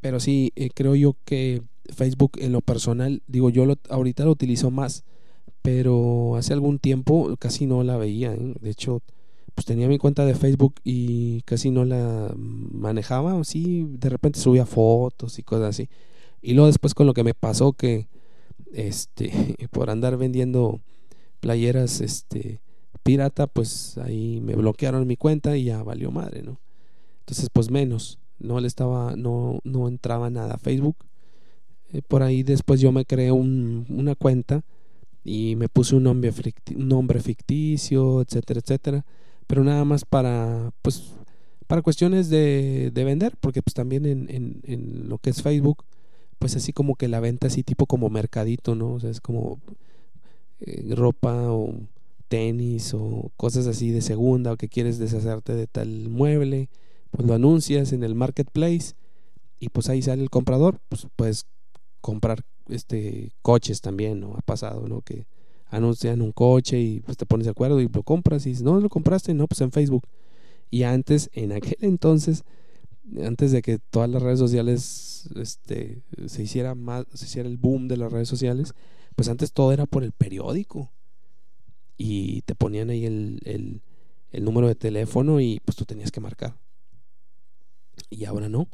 C: pero sí, eh, creo yo que Facebook en lo personal, digo, yo lo, ahorita lo utilizo más, pero hace algún tiempo casi no la veía. ¿eh? De hecho, pues tenía mi cuenta de Facebook y casi no la manejaba. Así, de repente subía fotos y cosas así. Y luego después con lo que me pasó que, este, por andar vendiendo playeras, este, pirata, pues ahí me bloquearon mi cuenta y ya valió madre, ¿no? Entonces, pues menos, no le estaba, no, no entraba nada a Facebook eh, por ahí después yo me creé un, una cuenta y me puse un nombre, un nombre ficticio, etcétera, etcétera. Pero nada más para, pues, para cuestiones de, de vender, porque pues también en, en, lo que es Facebook, pues así como que la venta así tipo como mercadito, ¿no? O sea, es como eh, ropa o tenis o cosas así de segunda o que quieres deshacerte de tal mueble, pues lo anuncias en el marketplace y pues ahí sale el comprador, pues puedes comprar este coches también, ¿no? Ha pasado, ¿no? Que anuncian un coche y pues te pones de acuerdo y lo compras y no lo compraste, no, pues en Facebook. Y antes, en aquel entonces, antes de que todas las redes sociales este, se hiciera más, se hiciera el boom de las redes sociales, pues antes todo era por el periódico. Y te ponían ahí el, el, el número de teléfono y pues tú tenías que marcar. Y ahora no.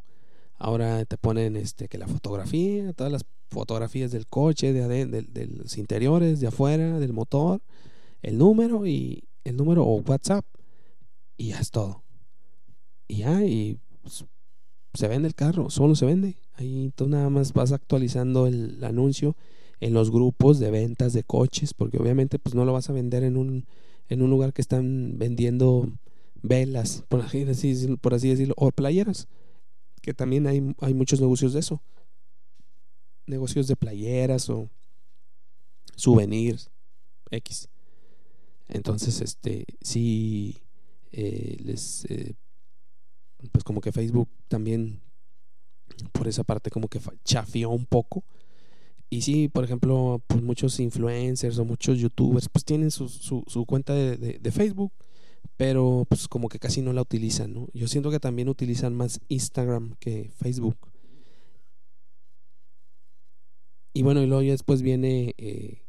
C: Ahora te ponen este que la fotografía, todas las fotografías del coche, de, de, los interiores, de afuera, del motor, el número y el número o WhatsApp y ya es todo. Y ya y se vende el carro, solo se vende. Ahí tú nada más vas actualizando el, anuncio en los grupos de ventas de coches, porque obviamente pues no lo vas a vender en un en un lugar que están vendiendo velas, por así, por así decirlo, o playeras que también hay, hay muchos negocios de eso. Negocios de playeras o souvenirs X. Entonces, este, sí, eh, les, eh, pues como que Facebook también por esa parte como que chafió un poco. Y sí, por ejemplo, pues muchos influencers o muchos youtubers pues tienen su, su, cuenta de Facebook pero pues como que casi no la utilizan, ¿no? Yo siento que también utilizan más Instagram que Facebook. Y bueno, y luego ya después viene, eh,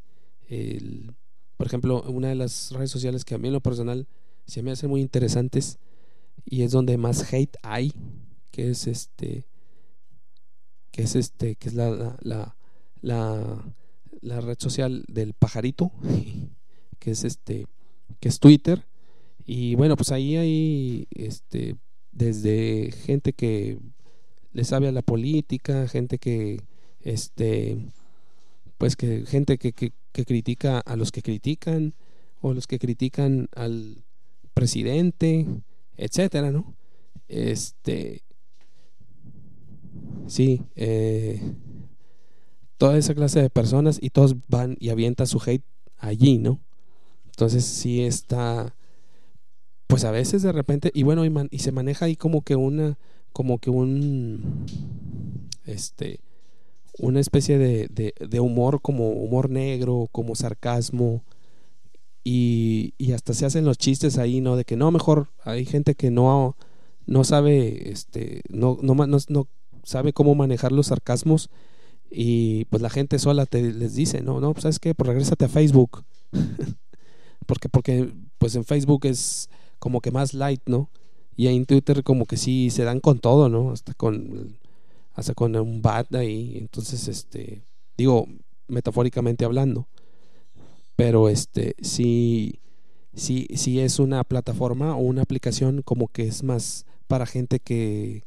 C: por ejemplo, una de las redes sociales que a mí en lo personal se me hacen muy interesantes y es donde más hate hay, que es este, que es este, que es la, la, la, la red social del pajarito, que es este, que es Twitter y bueno, pues ahí hay este, desde gente que le sabe a la política, gente que, este, pues que gente que, que, critica a los que critican, o los que critican al presidente, etcétera, ¿no? Este, sí, eh, toda esa clase de personas y todos van y avientan su hate allí, ¿no? Entonces sí está pues a veces de repente, y bueno, y, se maneja ahí como que una, como que un, este, una especie de, humor como humor negro, como sarcasmo, y, y, hasta se hacen los chistes ahí, ¿no? De que no, mejor hay gente que no, no sabe, este, no, no sabe cómo manejar los sarcasmos y pues la gente sola te les dice, no, no, pues sabes qué, pues regrésate a Facebook. porque, porque pues en Facebook es como que más light, ¿no? Y en Twitter como que sí se dan con todo, ¿no? Hasta con hasta con un bat ahí, entonces este digo metafóricamente hablando pero este sí, sí, sí es una plataforma o una aplicación como que es más para gente que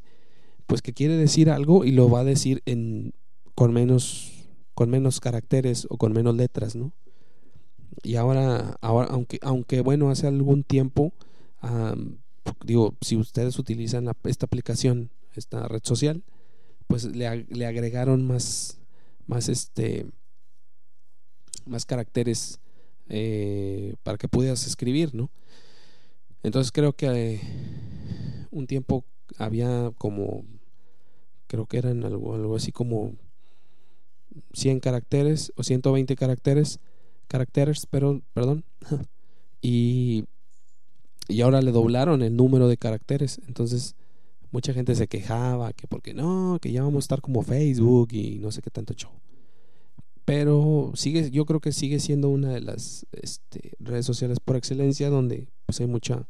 C: pues que quiere decir algo y lo va a decir en con menos con menos caracteres o con menos letras, ¿no? Y ahora, ahora aunque, aunque bueno, hace algún tiempo, digo, si ustedes utilizan esta aplicación, esta red social, pues le, agregaron más, más este, más caracteres eh, para que pudieras escribir, ¿no? Entonces creo que eh, un tiempo había como, creo que eran algo, algo así como 100 caracteres o 120 caracteres, caracteres, pero, perdón, y, y ahora le doblaron el número de caracteres, entonces mucha gente se quejaba que porque no, que ya vamos a estar como Facebook y no sé qué tanto show. Pero sigue yo creo que sigue siendo una de las este, redes sociales por excelencia donde pues hay mucha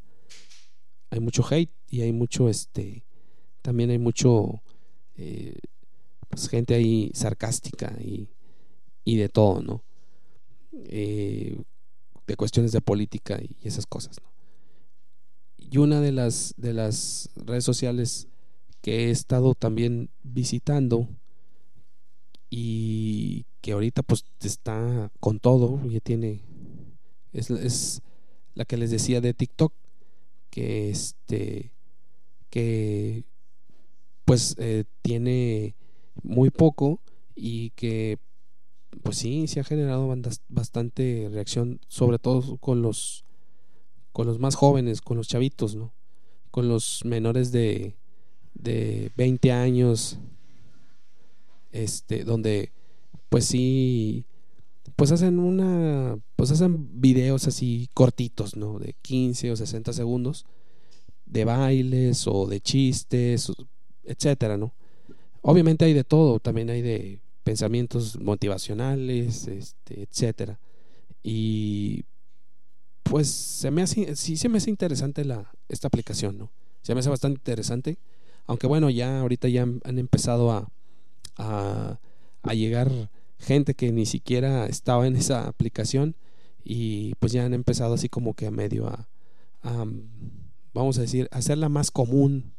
C: hay mucho hate y hay mucho este también hay mucho eh, pues gente ahí sarcástica y, y de todo no eh, de cuestiones de política y esas cosas ¿no? Y una de las de las redes sociales que he estado también visitando y que ahorita pues está con todo, ya tiene, es, es la que les decía de TikTok, que este, que pues eh, tiene muy poco y que pues sí, se ha generado bastante reacción, sobre todo con los con los más jóvenes, con los chavitos, ¿no? Con los menores de, de 20 años, este, donde pues sí, pues hacen una, pues hacen videos así cortitos, ¿no? De 15 o 60 segundos, de bailes o de chistes, etcétera, ¿no? Obviamente hay de todo, también hay de pensamientos motivacionales, este, etcétera. Y pues se me hace, sí se me hace interesante la, esta aplicación, ¿no? Se me hace bastante interesante, aunque bueno, ya ahorita ya han empezado a, a, a llegar gente que ni siquiera estaba en esa aplicación y pues ya han empezado así como que a medio a, vamos a decir hacerla más común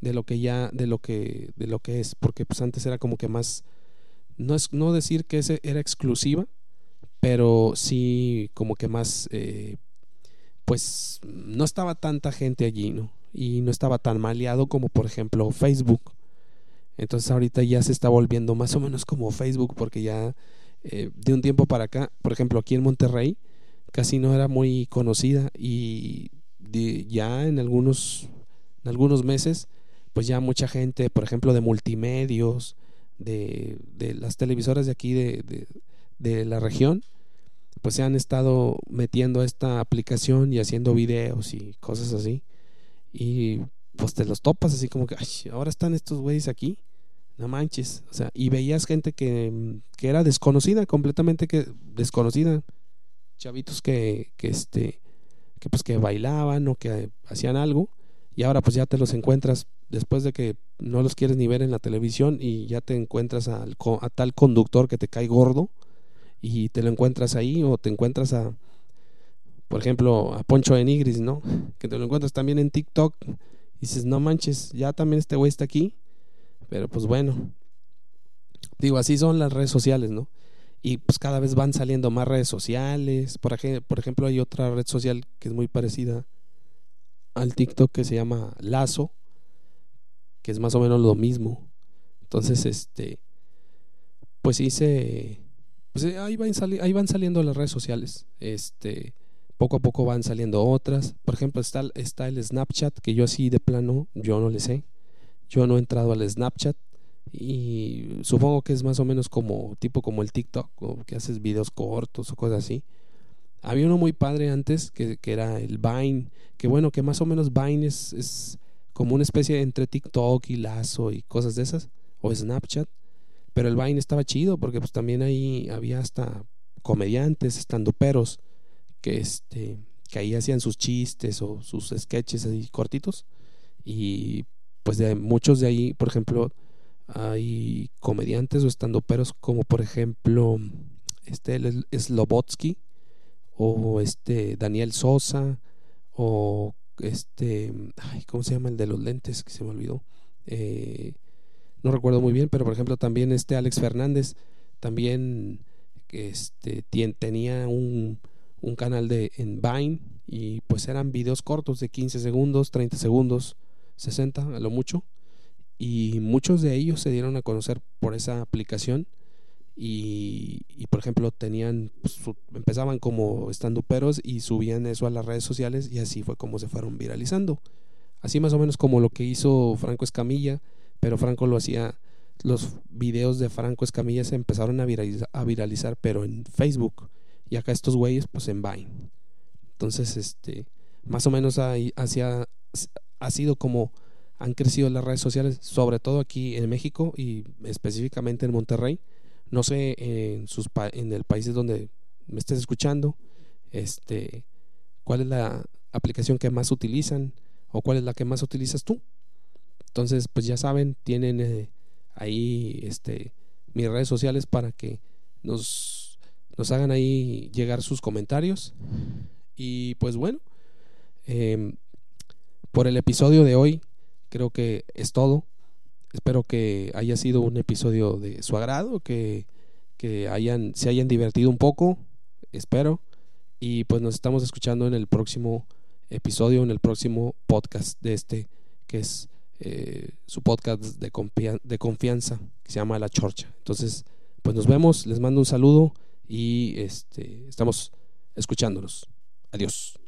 C: de lo que ya de lo que de lo que es porque pues antes era como que más no es no decir que ese era exclusiva pero sí como que más eh, pues no estaba tanta gente allí no y no estaba tan maleado como por ejemplo Facebook. Entonces ahorita ya se está volviendo más o menos como Facebook porque ya eh, de un tiempo para acá, por ejemplo aquí en Monterrey, casi no era muy conocida y ya en algunos, en algunos meses, pues ya mucha gente, por ejemplo de multimedios, de, de las televisoras de aquí de, de, de la región, pues se han estado metiendo a esta aplicación y haciendo videos y cosas así. Y pues te los topas así como que, ahora están estos güeyes aquí. No manches. O sea, y veías gente que, que era desconocida, completamente que desconocida. Chavitos que, que este, que pues que bailaban o que hacían algo. Y ahora pues ya te los encuentras después de que no los quieres ni ver en la televisión y ya te encuentras al, a tal conductor que te cae gordo y te lo encuentras ahí o te encuentras a, por ejemplo, a Poncho de Nigris, ¿no? Que te lo encuentras también en TikTok dices, no manches, ya también este güey está aquí. Pero pues bueno, digo, así son las redes sociales, ¿no? Y pues cada vez van saliendo más redes sociales. Por, por ejemplo, hay otra red social que es muy parecida al TikTok que se llama Lazo, que es más o menos lo mismo. Entonces, este, pues sí se, pues ahí van, ahí van saliendo las redes sociales. Este, poco a poco van saliendo otras. Por ejemplo, está, está el Snapchat, que yo así de plano, yo no le sé. Yo no he entrado al Snapchat y supongo que es más o menos como tipo como el TikTok, o que haces videos cortos o cosas así. Había uno muy padre antes que, que era el Vine, que bueno, que más o menos Vine es, es como una especie entre TikTok y Lazo y cosas de esas, o Snapchat. Pero el Vine estaba chido porque pues también ahí había hasta comediantes, estandoperos, que este que ahí hacían sus chistes o sus sketches así cortitos. Y pues de muchos de ahí, por ejemplo, hay comediantes o estandoperos como por ejemplo este Slobotsky o este Daniel Sosa o este ¿cómo se llama el de los lentes que se me olvidó? Eh, no recuerdo muy bien, pero por ejemplo también este Alex Fernández también este tenía un, un canal de en Vine y pues eran videos cortos de 15 segundos, 30 segundos, 60 a lo mucho y muchos de ellos se dieron a conocer por esa aplicación y, por ejemplo tenían pues, empezaban como estando peros y subían eso a las redes sociales y así fue como se fueron viralizando. Así más o menos como lo que hizo Franco Escamilla pero Franco lo hacía los videos de Franco Escamilla se empezaron a viralizar, pero en Facebook y acá estos güeyes pues en Vine entonces este más o menos ahí ha sido como han crecido las redes sociales, sobre todo aquí en México y específicamente en Monterrey. No sé en, sus en el país donde me estés escuchando, este, cuál es la aplicación que más utilizan o cuál es la que más utilizas tú. Entonces, pues ya saben, tienen eh, ahí este, mis redes sociales para que nos, nos hagan ahí llegar sus comentarios. Y pues bueno, em, por el episodio de hoy creo que es todo. Espero que haya sido un episodio de su agrado, que, que hayan, se hayan divertido un poco, espero. Y pues nos estamos escuchando en el próximo episodio, en el próximo podcast de este, que es eh, su podcast de, confianza, que se llama La Chorcha. Entonces, pues nos vemos, les mando un saludo y este, estamos escuchándonos. Adiós.